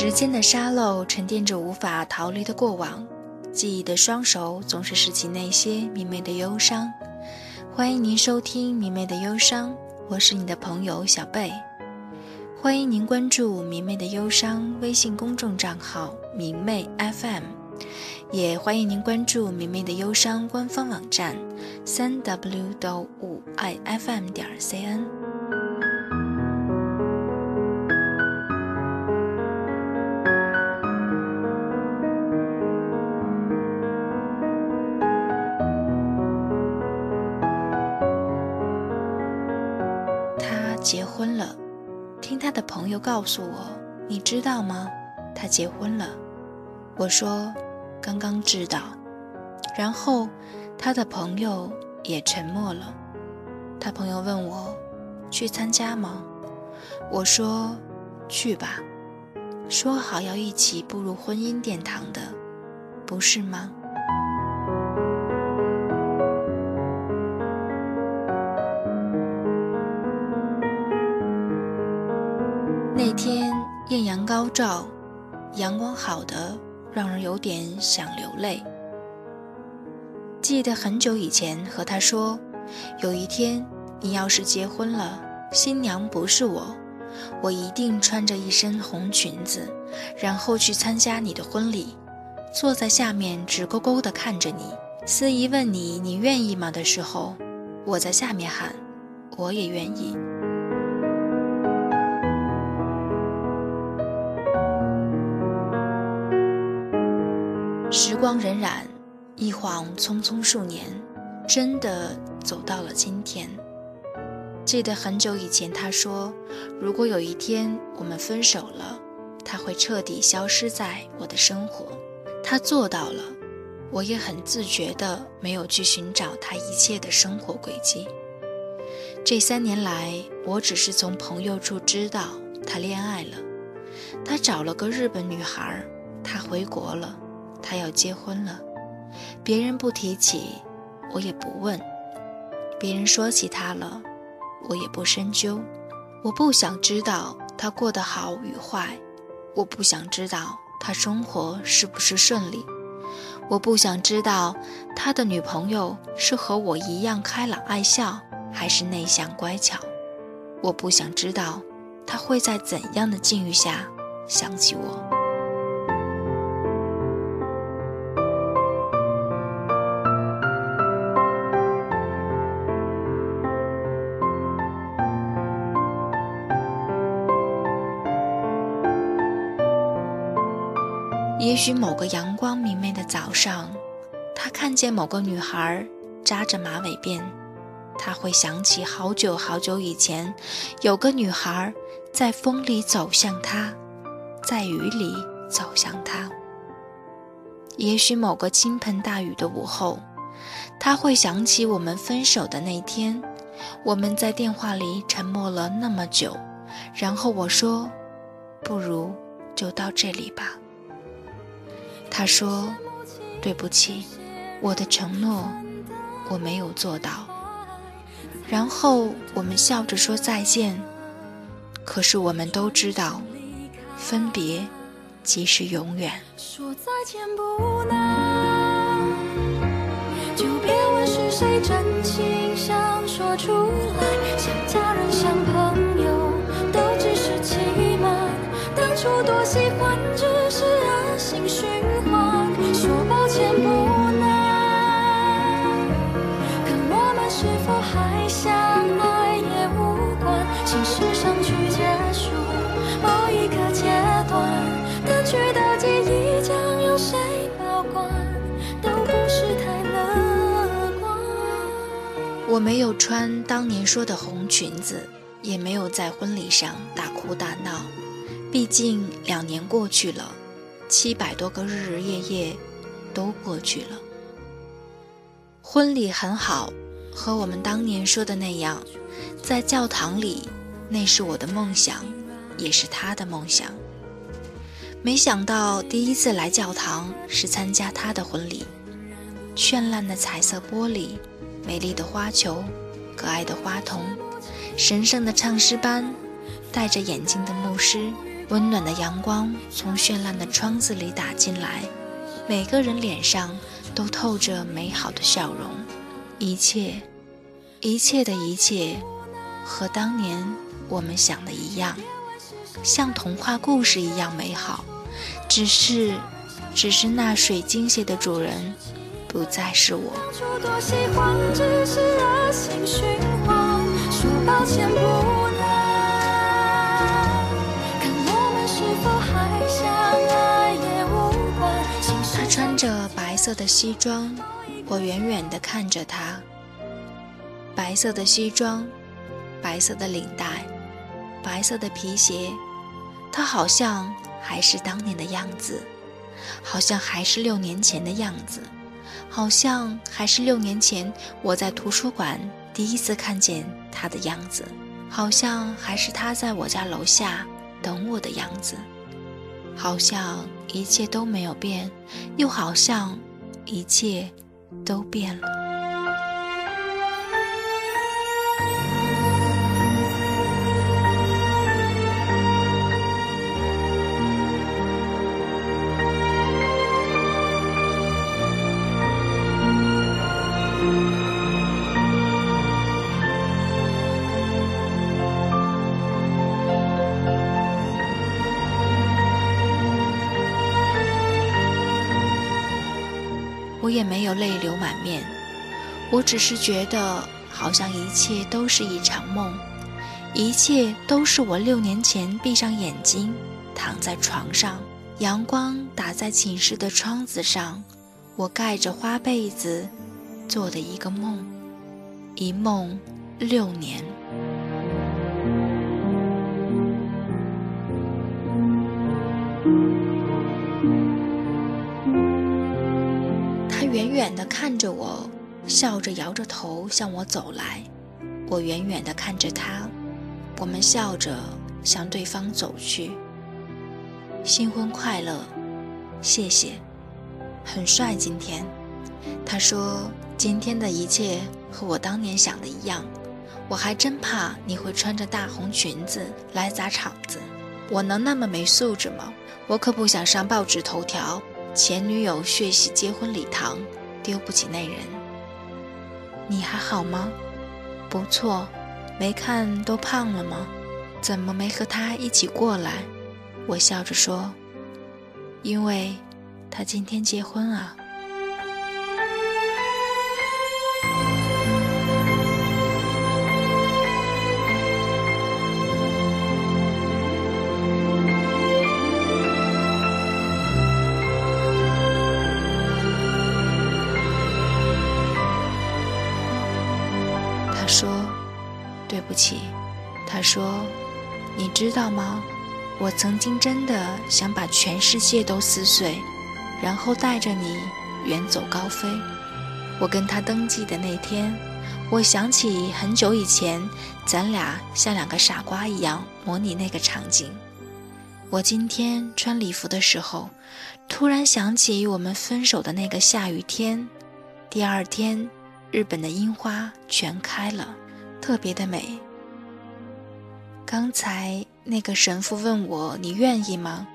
时间的沙漏沉淀着无法逃离的过往，记忆的双手总是拾起那些明媚的忧伤。欢迎您收听《明媚的忧伤》，我是你的朋友小贝。欢迎您关注“明媚的忧伤”微信公众账号“明媚 FM”，也欢迎您关注“明媚的忧伤”官方网站三 w 到五 i fm 点 cn。结婚了，听他的朋友告诉我，你知道吗？他结婚了。我说，刚刚知道。然后，他的朋友也沉默了。他朋友问我，去参加吗？我说，去吧。说好要一起步入婚姻殿堂的，不是吗？艳阳高照，阳光好的让人有点想流泪。记得很久以前和他说，有一天你要是结婚了，新娘不是我，我一定穿着一身红裙子，然后去参加你的婚礼，坐在下面直勾勾地看着你。司仪问你你愿意吗的时候，我在下面喊，我也愿意。光荏苒，一晃匆匆数年，真的走到了今天。记得很久以前，他说：“如果有一天我们分手了，他会彻底消失在我的生活。”他做到了，我也很自觉的没有去寻找他一切的生活轨迹。这三年来，我只是从朋友处知道他恋爱了，他找了个日本女孩，他回国了。他要结婚了，别人不提起，我也不问；别人说起他了，我也不深究。我不想知道他过得好与坏，我不想知道他生活是不是顺利，我不想知道他的女朋友是和我一样开朗爱笑，还是内向乖巧。我不想知道他会在怎样的境遇下想起我。许某个阳光明媚的早上，他看见某个女孩扎着马尾辫，他会想起好久好久以前，有个女孩在风里走向他，在雨里走向他。也许某个倾盆大雨的午后，他会想起我们分手的那天，我们在电话里沉默了那么久，然后我说：“不如就到这里吧。”他说：“对不起，我的承诺我没有做到。”然后我们笑着说再见。可是我们都知道，分别即是永远。说再见不难，就别问是谁真心想说出来。像家人，像朋友，都只是欺瞒。当初多喜欢，只我没有穿当年说的红裙子，也没有在婚礼上大哭大闹。毕竟两年过去了，七百多个日日夜夜都过去了。婚礼很好，和我们当年说的那样，在教堂里，那是我的梦想，也是他的梦想。没想到第一次来教堂是参加他的婚礼，绚烂的彩色玻璃。美丽的花球，可爱的花童，神圣的唱诗班，戴着眼镜的牧师，温暖的阳光从绚烂的窗子里打进来，每个人脸上都透着美好的笑容。一切，一切的一切，和当年我们想的一样，像童话故事一样美好。只是，只是那水晶鞋的主人不再是我。他穿着白色的西装，我远远地看着他。白色的西装，白色的领带，白色的皮鞋，他好像还是当年的样子，好像还是六年前的样子，好像还是六年前我在图书馆第一次看见他的样子，好像还是他在我家楼下等我的样子。好像一切都没有变，又好像一切都变了。我也没有泪流满面，我只是觉得好像一切都是一场梦，一切都是我六年前闭上眼睛躺在床上，阳光打在寝室的窗子上，我盖着花被子做的一个梦，一梦六年。远的看着我，笑着摇着头向我走来。我远远地看着他，我们笑着向对方走去。新婚快乐，谢谢，很帅今天。他说今天的一切和我当年想的一样。我还真怕你会穿着大红裙子来砸场子。我能那么没素质吗？我可不想上报纸头条。前女友血洗结婚礼堂，丢不起那人。你还好吗？不错，没看都胖了吗？怎么没和他一起过来？我笑着说：“因为，他今天结婚啊。”说对不起，他说：“你知道吗？我曾经真的想把全世界都撕碎，然后带着你远走高飞。”我跟他登记的那天，我想起很久以前，咱俩像两个傻瓜一样模拟那个场景。我今天穿礼服的时候，突然想起我们分手的那个下雨天。第二天，日本的樱花全开了。特别的美。刚才那个神父问我：“你愿意吗？”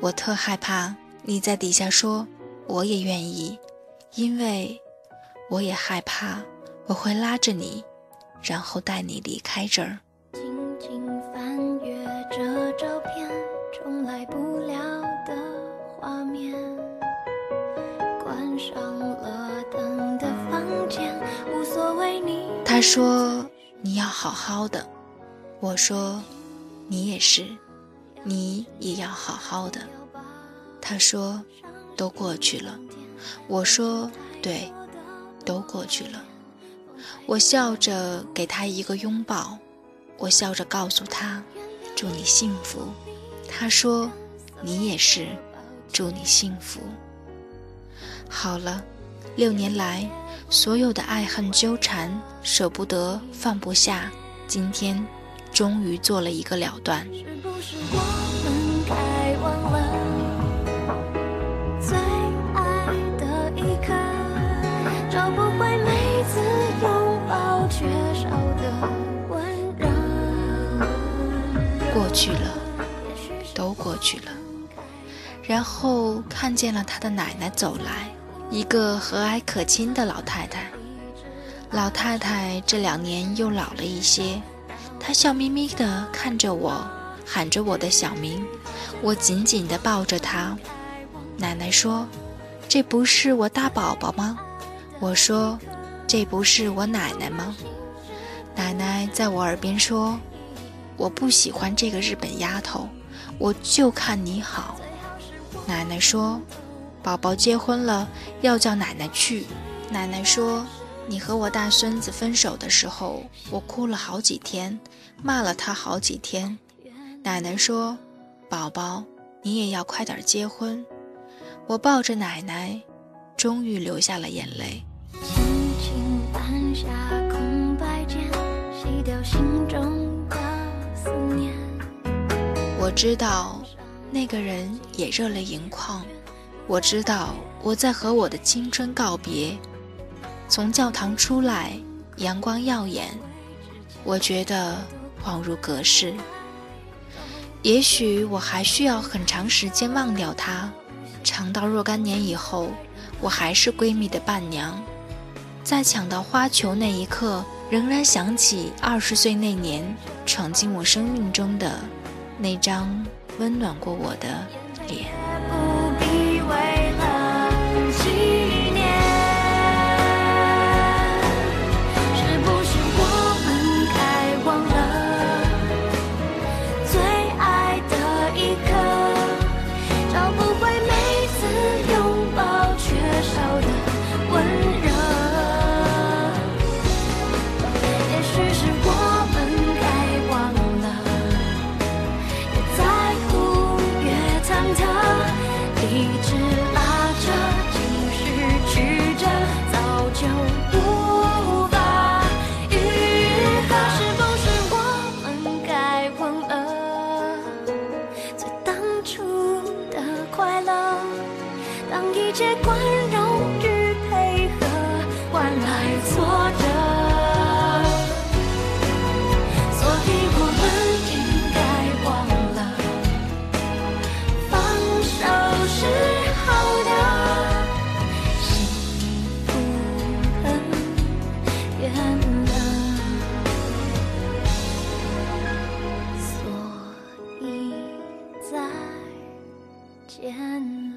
我特害怕你在底下说：“我也愿意。”因为我也害怕我会拉着你，然后带你离开这儿。他说。你要好好的，我说，你也是，你也要好好的。他说，都过去了。我说，对，都过去了。我笑着给他一个拥抱，我笑着告诉他，祝你幸福。他说，你也是，祝你幸福。好了，六年来。所有的爱恨纠缠，舍不得，放不下，今天终于做了一个了断。过去了，都过去了。然后看见了他的奶奶走来，一个和蔼可亲的老太太。老太太这两年又老了一些，她笑眯眯地看着我，喊着我的小名。我紧紧地抱着她。奶奶说：“这不是我大宝宝吗？”我说：“这不是我奶奶吗？”奶奶在我耳边说：“我不喜欢这个日本丫头，我就看你好。”奶奶说：“宝宝结婚了，要叫奶奶去。”奶奶说：“你和我大孙子分手的时候，我哭了好几天，骂了他好几天。”奶奶说：“宝宝，你也要快点结婚。”我抱着奶奶，终于流下了眼泪。我知道。那个人也热泪盈眶。我知道我在和我的青春告别。从教堂出来，阳光耀眼，我觉得恍如隔世。也许我还需要很长时间忘掉他，长到若干年以后，我还是闺蜜的伴娘，在抢到花球那一刻，仍然想起二十岁那年闯进我生命中的那张。温暖过我的脸。一切宽容与配合换来挫折，所以我们应该忘了，放手是好的，幸不很远了，所以再见。